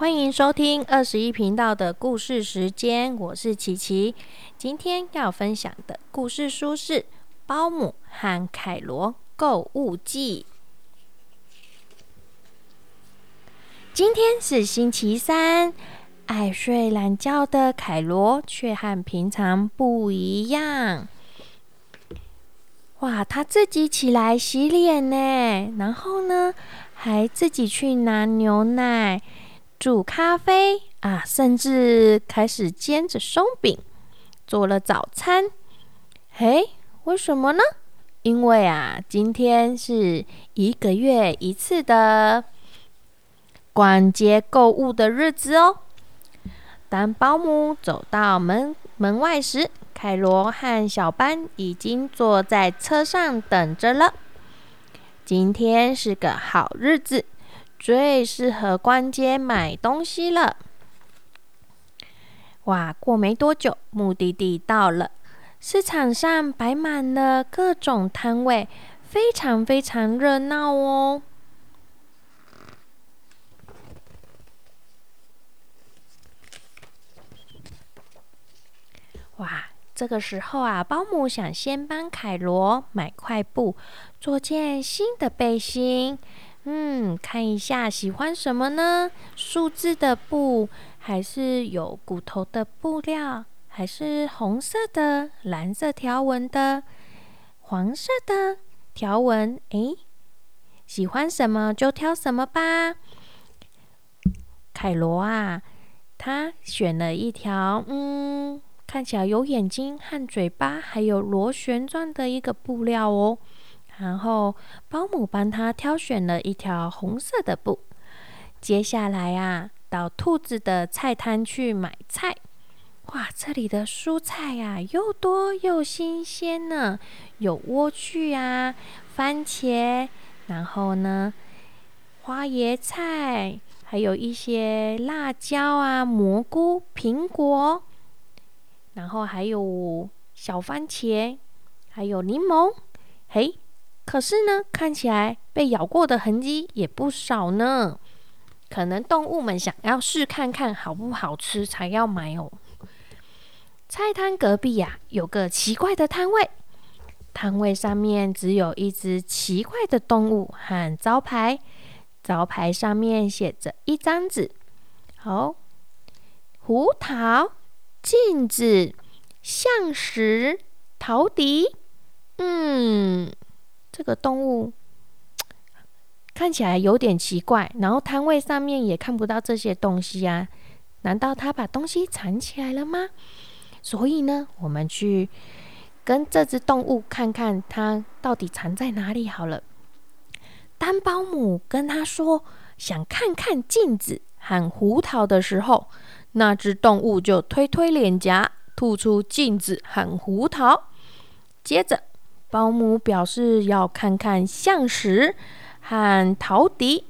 欢迎收听二十一频道的故事时间，我是琪琪。今天要分享的故事书是《包姆和凯罗购物记》。今天是星期三，爱睡懒觉的凯罗却和平常不一样。哇，他自己起来洗脸呢，然后呢，还自己去拿牛奶。煮咖啡啊，甚至开始煎着松饼，做了早餐。嘿，为什么呢？因为啊，今天是一个月一次的逛街购物的日子哦。当保姆走到门门外时，凯罗和小班已经坐在车上等着了。今天是个好日子。最适合逛街买东西了。哇，过没多久，目的地到了。市场上摆满了各种摊位，非常非常热闹哦。哇，这个时候啊，保姆想先帮凯罗买块布，做件新的背心。嗯，看一下喜欢什么呢？数字的布，还是有骨头的布料，还是红色的、蓝色条纹的、黄色的条纹？诶，喜欢什么就挑什么吧。凯罗啊，他选了一条，嗯，看起来有眼睛和嘴巴，还有螺旋状的一个布料哦。然后保姆帮他挑选了一条红色的布。接下来啊，到兔子的菜摊去买菜。哇，这里的蔬菜呀，又多又新鲜呢，有莴苣啊、番茄，然后呢，花椰菜，还有一些辣椒啊、蘑菇、苹果，然后还有小番茄，还有柠檬。嘿。可是呢，看起来被咬过的痕迹也不少呢。可能动物们想要试看看好不好吃，才要买哦。菜摊隔壁呀，有个奇怪的摊位，摊位上面只有一只奇怪的动物和招牌，招牌上面写着一张纸：好，胡桃、镜子、象石、陶笛。嗯。这个动物看起来有点奇怪，然后摊位上面也看不到这些东西啊？难道他把东西藏起来了吗？所以呢，我们去跟这只动物看看它到底藏在哪里好了。当保姆跟他说想看看镜子和胡桃的时候，那只动物就推推脸颊，吐出镜子和胡桃，接着。保姆表示要看看象石和陶笛，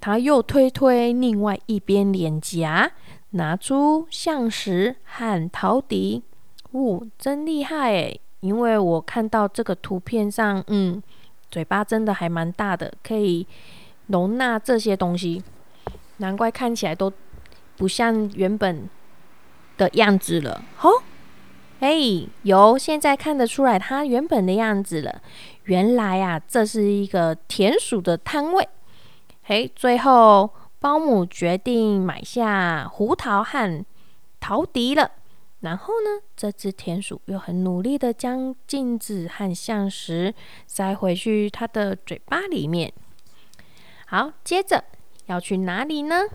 他又推推另外一边脸颊，拿出象石和陶笛。哦，真厉害诶！因为我看到这个图片上，嗯，嘴巴真的还蛮大的，可以容纳这些东西。难怪看起来都不像原本的样子了。好。嘿，有，现在看得出来它原本的样子了。原来啊，这是一个田鼠的摊位。嘿，最后保姆决定买下胡桃和陶笛了。然后呢，这只田鼠又很努力的将镜子和象石塞回去它的嘴巴里面。好，接着要去哪里呢？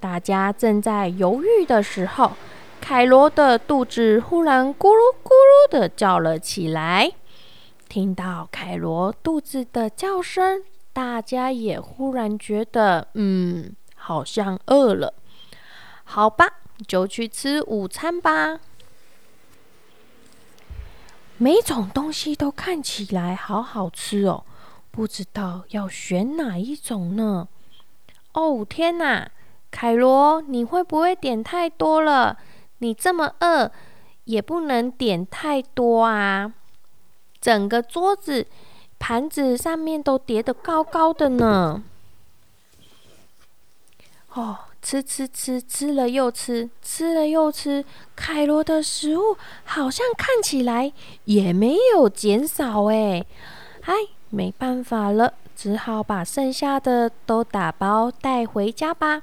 大家正在犹豫的时候。凯罗的肚子忽然咕噜咕噜的叫了起来。听到凯罗肚子的叫声，大家也忽然觉得，嗯，好像饿了。好吧，就去吃午餐吧。每种东西都看起来好好吃哦，不知道要选哪一种呢？哦，天哪，凯罗，你会不会点太多了？你这么饿，也不能点太多啊！整个桌子、盘子上面都叠得高高的呢。哦，吃吃吃，吃了又吃，吃了又吃。凯罗的食物好像看起来也没有减少哎，哎，没办法了，只好把剩下的都打包带回家吧。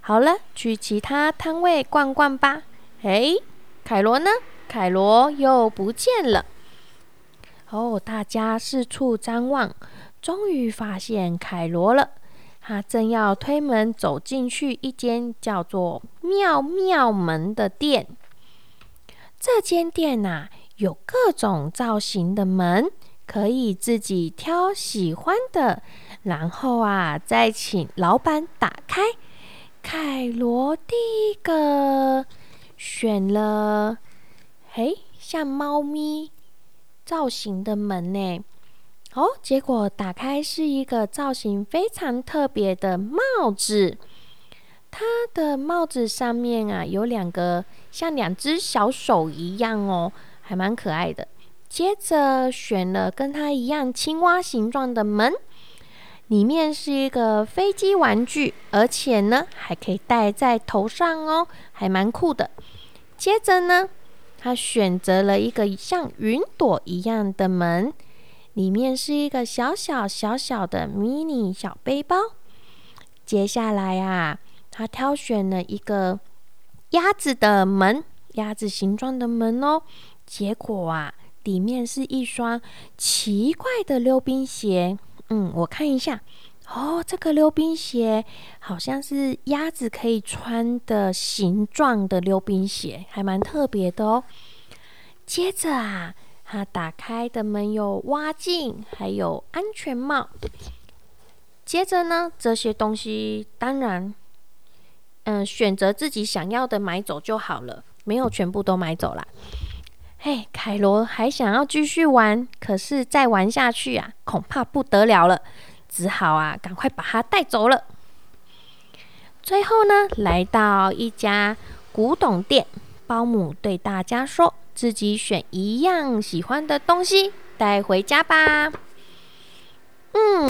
好了，去其他摊位逛逛吧。哎，凯罗呢？凯罗又不见了。哦，大家四处张望，终于发现凯罗了。他正要推门走进去一间叫做“妙妙门”的店。这间店呐，有各种造型的门，可以自己挑喜欢的，然后啊，再请老板打开。凯罗第一个选了，嘿，像猫咪造型的门呢。哦，结果打开是一个造型非常特别的帽子，它的帽子上面啊有两个像两只小手一样哦，还蛮可爱的。接着选了跟它一样青蛙形状的门，里面是一个飞机玩具，而且呢还可以戴在头上哦，还蛮酷的。接着呢，他选择了一个像云朵一样的门。里面是一个小小小小的迷你小背包。接下来啊，他挑选了一个鸭子的门，鸭子形状的门哦。结果啊，里面是一双奇怪的溜冰鞋。嗯，我看一下哦，这个溜冰鞋好像是鸭子可以穿的形状的溜冰鞋，还蛮特别的哦。接着啊。他打开的门有挖镜，还有安全帽。接着呢，这些东西当然，嗯，选择自己想要的买走就好了，没有全部都买走啦。嘿，凯罗还想要继续玩，可是再玩下去啊，恐怕不得了了，只好啊，赶快把它带走了。最后呢，来到一家古董店，保姆对大家说。自己选一样喜欢的东西带回家吧。嗯，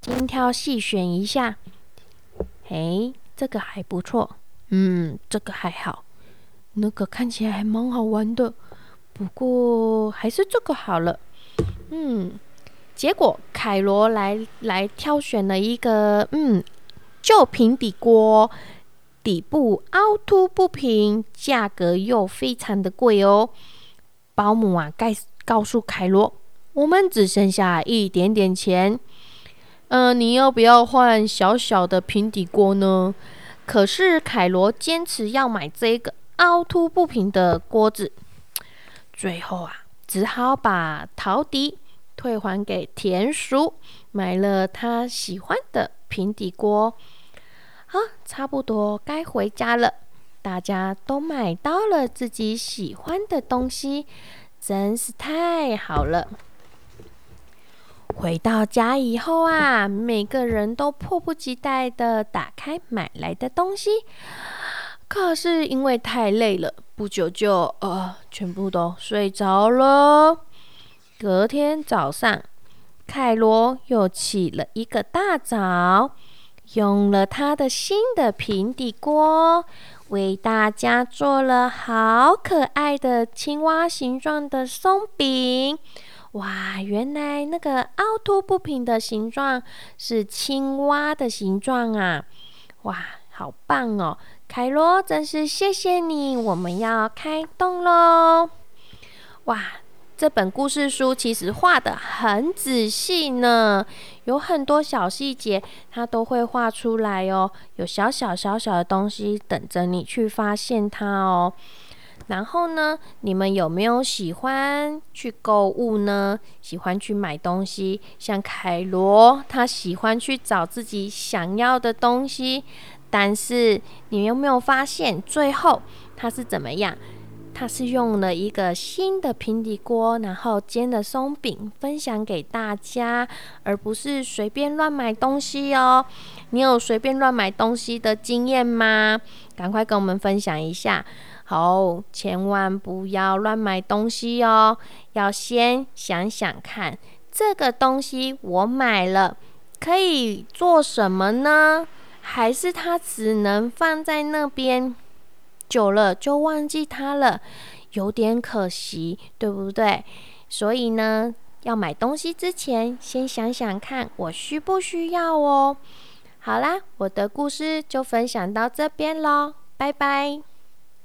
精挑细选一下。嘿，这个还不错。嗯，这个还好。那个看起来还蛮好玩的，不过还是这个好了。嗯，结果凯罗来来挑选了一个嗯旧平底锅。底部凹凸不平，价格又非常的贵哦。保姆啊，该告诉凯罗，我们只剩下一点点钱。嗯，你要不要换小小的平底锅呢？可是凯罗坚持要买这个凹凸不平的锅子。最后啊，只好把陶迪退还给田鼠，买了他喜欢的平底锅。啊，差不多该回家了。大家都买到了自己喜欢的东西，真是太好了。回到家以后啊，每个人都迫不及待的打开买来的东西。可是因为太累了，不久就呃全部都睡着了。隔天早上，凯罗又起了一个大早。用了他的新的平底锅，为大家做了好可爱的青蛙形状的松饼。哇，原来那个凹凸不平的形状是青蛙的形状啊！哇，好棒哦！凯罗，真是谢谢你！我们要开动喽！哇！这本故事书其实画的很仔细呢，有很多小细节，它都会画出来哦。有小小小小的东西等着你去发现它哦。然后呢，你们有没有喜欢去购物呢？喜欢去买东西？像凯罗，他喜欢去找自己想要的东西，但是你有没有发现最后他是怎么样？他是用了一个新的平底锅，然后煎的松饼分享给大家，而不是随便乱买东西哦。你有随便乱买东西的经验吗？赶快跟我们分享一下。好，千万不要乱买东西哦，要先想想看，这个东西我买了可以做什么呢？还是它只能放在那边，久了就忘记它了，有点可惜，对不对？所以呢，要买东西之前，先想想看我需不需要哦。好啦，我的故事就分享到这边喽，拜拜。